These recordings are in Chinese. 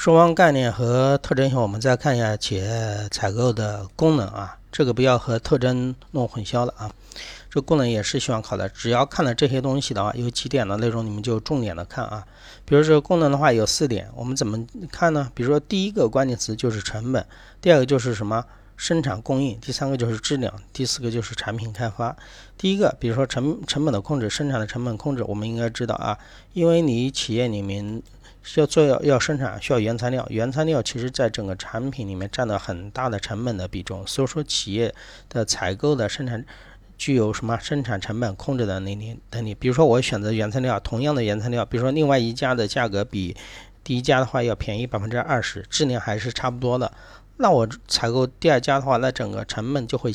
说完概念和特征后，我们再看一下企业采购的功能啊，这个不要和特征弄混淆了啊。这功能也是需要考的，只要看了这些东西的话，有几点的内容你们就重点的看啊。比如这个功能的话有四点，我们怎么看呢？比如说第一个关键词就是成本，第二个就是什么生产供应，第三个就是质量，第四个就是产品开发。第一个，比如说成成本的控制，生产的成本控制，我们应该知道啊，因为你企业里面。需要做要要生产需要原材料，原材料其实在整个产品里面占了很大的成本的比重，所以说企业的采购的生产具有什么生产成本控制的能力能力。比如说我选择原材料，同样的原材料，比如说另外一家的价格比第一家的话要便宜百分之二十，质量还是差不多的，那我采购第二家的话，那整个成本就会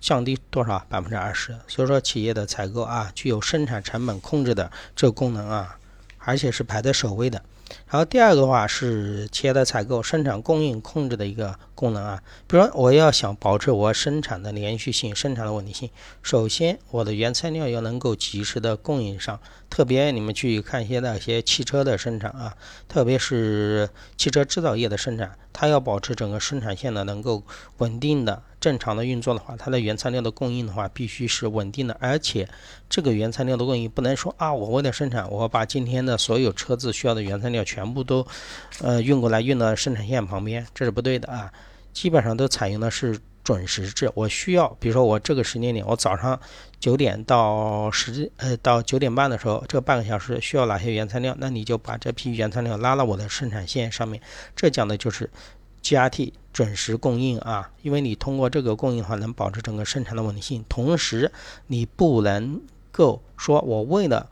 降低多少百分之二十。所以说企业的采购啊，具有生产成本控制的这个功能啊，而且是排在首位的。然后第二个的话是企业的采购、生产、供应控制的一个功能啊。比如说，我要想保持我生产的连续性、生产的稳定性，首先我的原材料要能够及时的供应上。特别你们去看一些那些汽车的生产啊，特别是汽车制造业的生产，它要保持整个生产线呢能够稳定的。正常的运作的话，它的原材料的供应的话，必须是稳定的，而且这个原材料的供应不能说啊，我为了生产，我把今天的所有车子需要的原材料全部都，呃，运过来运到生产线旁边，这是不对的啊。基本上都采用的是准时制。我需要，比如说我这个时间点，我早上九点到十呃到九点半的时候，这半个小时需要哪些原材料，那你就把这批原材料拉到我的生产线上面。这讲的就是 GRT。准时供应啊，因为你通过这个供应的话，能保持整个生产的稳定性。同时，你不能够说我为了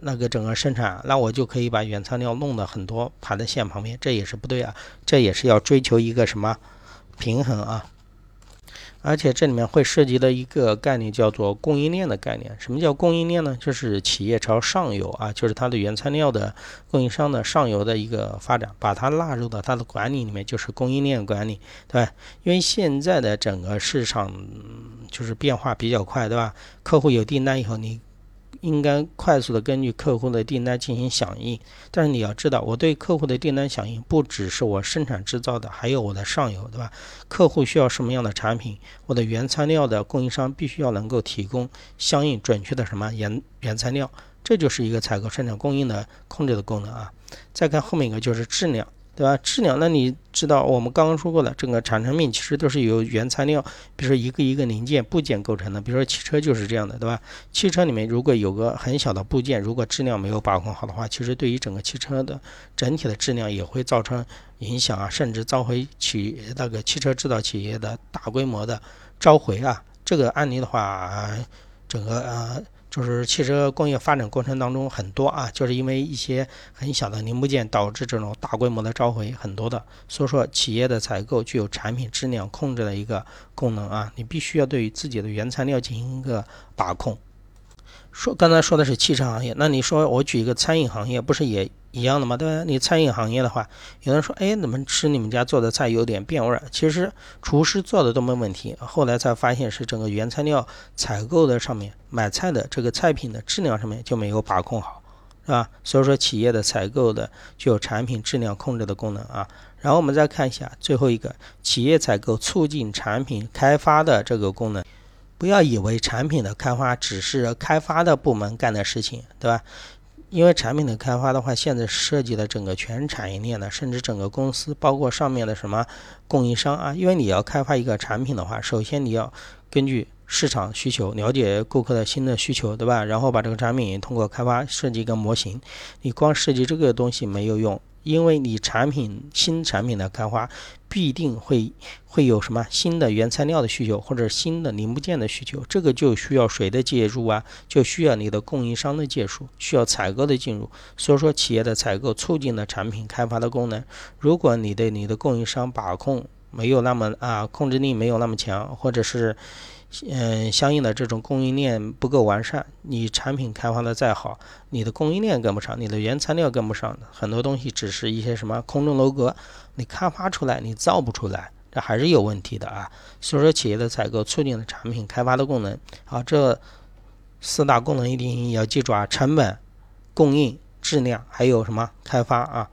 那个整个生产，那我就可以把原材料弄得很多排在线旁边，这也是不对啊。这也是要追求一个什么平衡啊。而且这里面会涉及的一个概念叫做供应链的概念。什么叫供应链呢？就是企业朝上游啊，就是它的原材料的供应商的上游的一个发展，把它纳入到它的管理里面，就是供应链管理，对吧？因为现在的整个市场就是变化比较快，对吧？客户有订单以后，你。应该快速的根据客户的订单进行响应，但是你要知道，我对客户的订单响应不只是我生产制造的，还有我的上游，对吧？客户需要什么样的产品，我的原材料的供应商必须要能够提供相应准确的什么原原材料，这就是一个采购、生产、供应的控制的功能啊。再看后面一个就是质量。对吧？质量，那你知道我们刚刚说过的，整个产成品其实都是由原材料，比如说一个一个零件部件构成的。比如说汽车就是这样的，对吧？汽车里面如果有个很小的部件，如果质量没有把控好的话，其实对于整个汽车的整体的质量也会造成影响啊，甚至召回企那个汽车制造企业的大规模的召回啊。这个案例的话，整个呃。就是汽车工业发展过程当中很多啊，就是因为一些很小的零部件导致这种大规模的召回很多的，所以说企业的采购具有产品质量控制的一个功能啊，你必须要对自己的原材料进行一个把控。说刚才说的是汽车行业，那你说我举一个餐饮行业，不是也一样的吗？对吧？你餐饮行业的话，有人说，哎，怎么吃你们家做的菜有点变味儿？其实厨师做的都没问题，后来才发现是整个原材料采购的上面买菜的这个菜品的质量上面就没有把控好，是吧？所以说企业的采购的具有产品质量控制的功能啊。然后我们再看一下最后一个企业采购促进产品开发的这个功能。不要以为产品的开发只是开发的部门干的事情，对吧？因为产品的开发的话，现在涉及了整个全产业链的，甚至整个公司，包括上面的什么供应商啊。因为你要开发一个产品的话，首先你要根据市场需求，了解顾客的新的需求，对吧？然后把这个产品通过开发设计一个模型。你光设计这个东西没有用。因为你产品新产品的开发，必定会会有什么新的原材料的需求，或者新的零部件的需求，这个就需要谁的介入啊？就需要你的供应商的介入，需要采购的进入。所以说，企业的采购促进了产品开发的功能。如果你对你的供应商把控没有那么啊，控制力没有那么强，或者是。嗯，相应的这种供应链不够完善，你产品开发的再好，你的供应链跟不上，你的原材料跟不上，很多东西只是一些什么空中楼阁，你开发出来你造不出来，这还是有问题的啊。所以说，企业的采购促进了产品开发的功能。好，这四大功能一定要记住啊：成本、供应、质量，还有什么开发啊？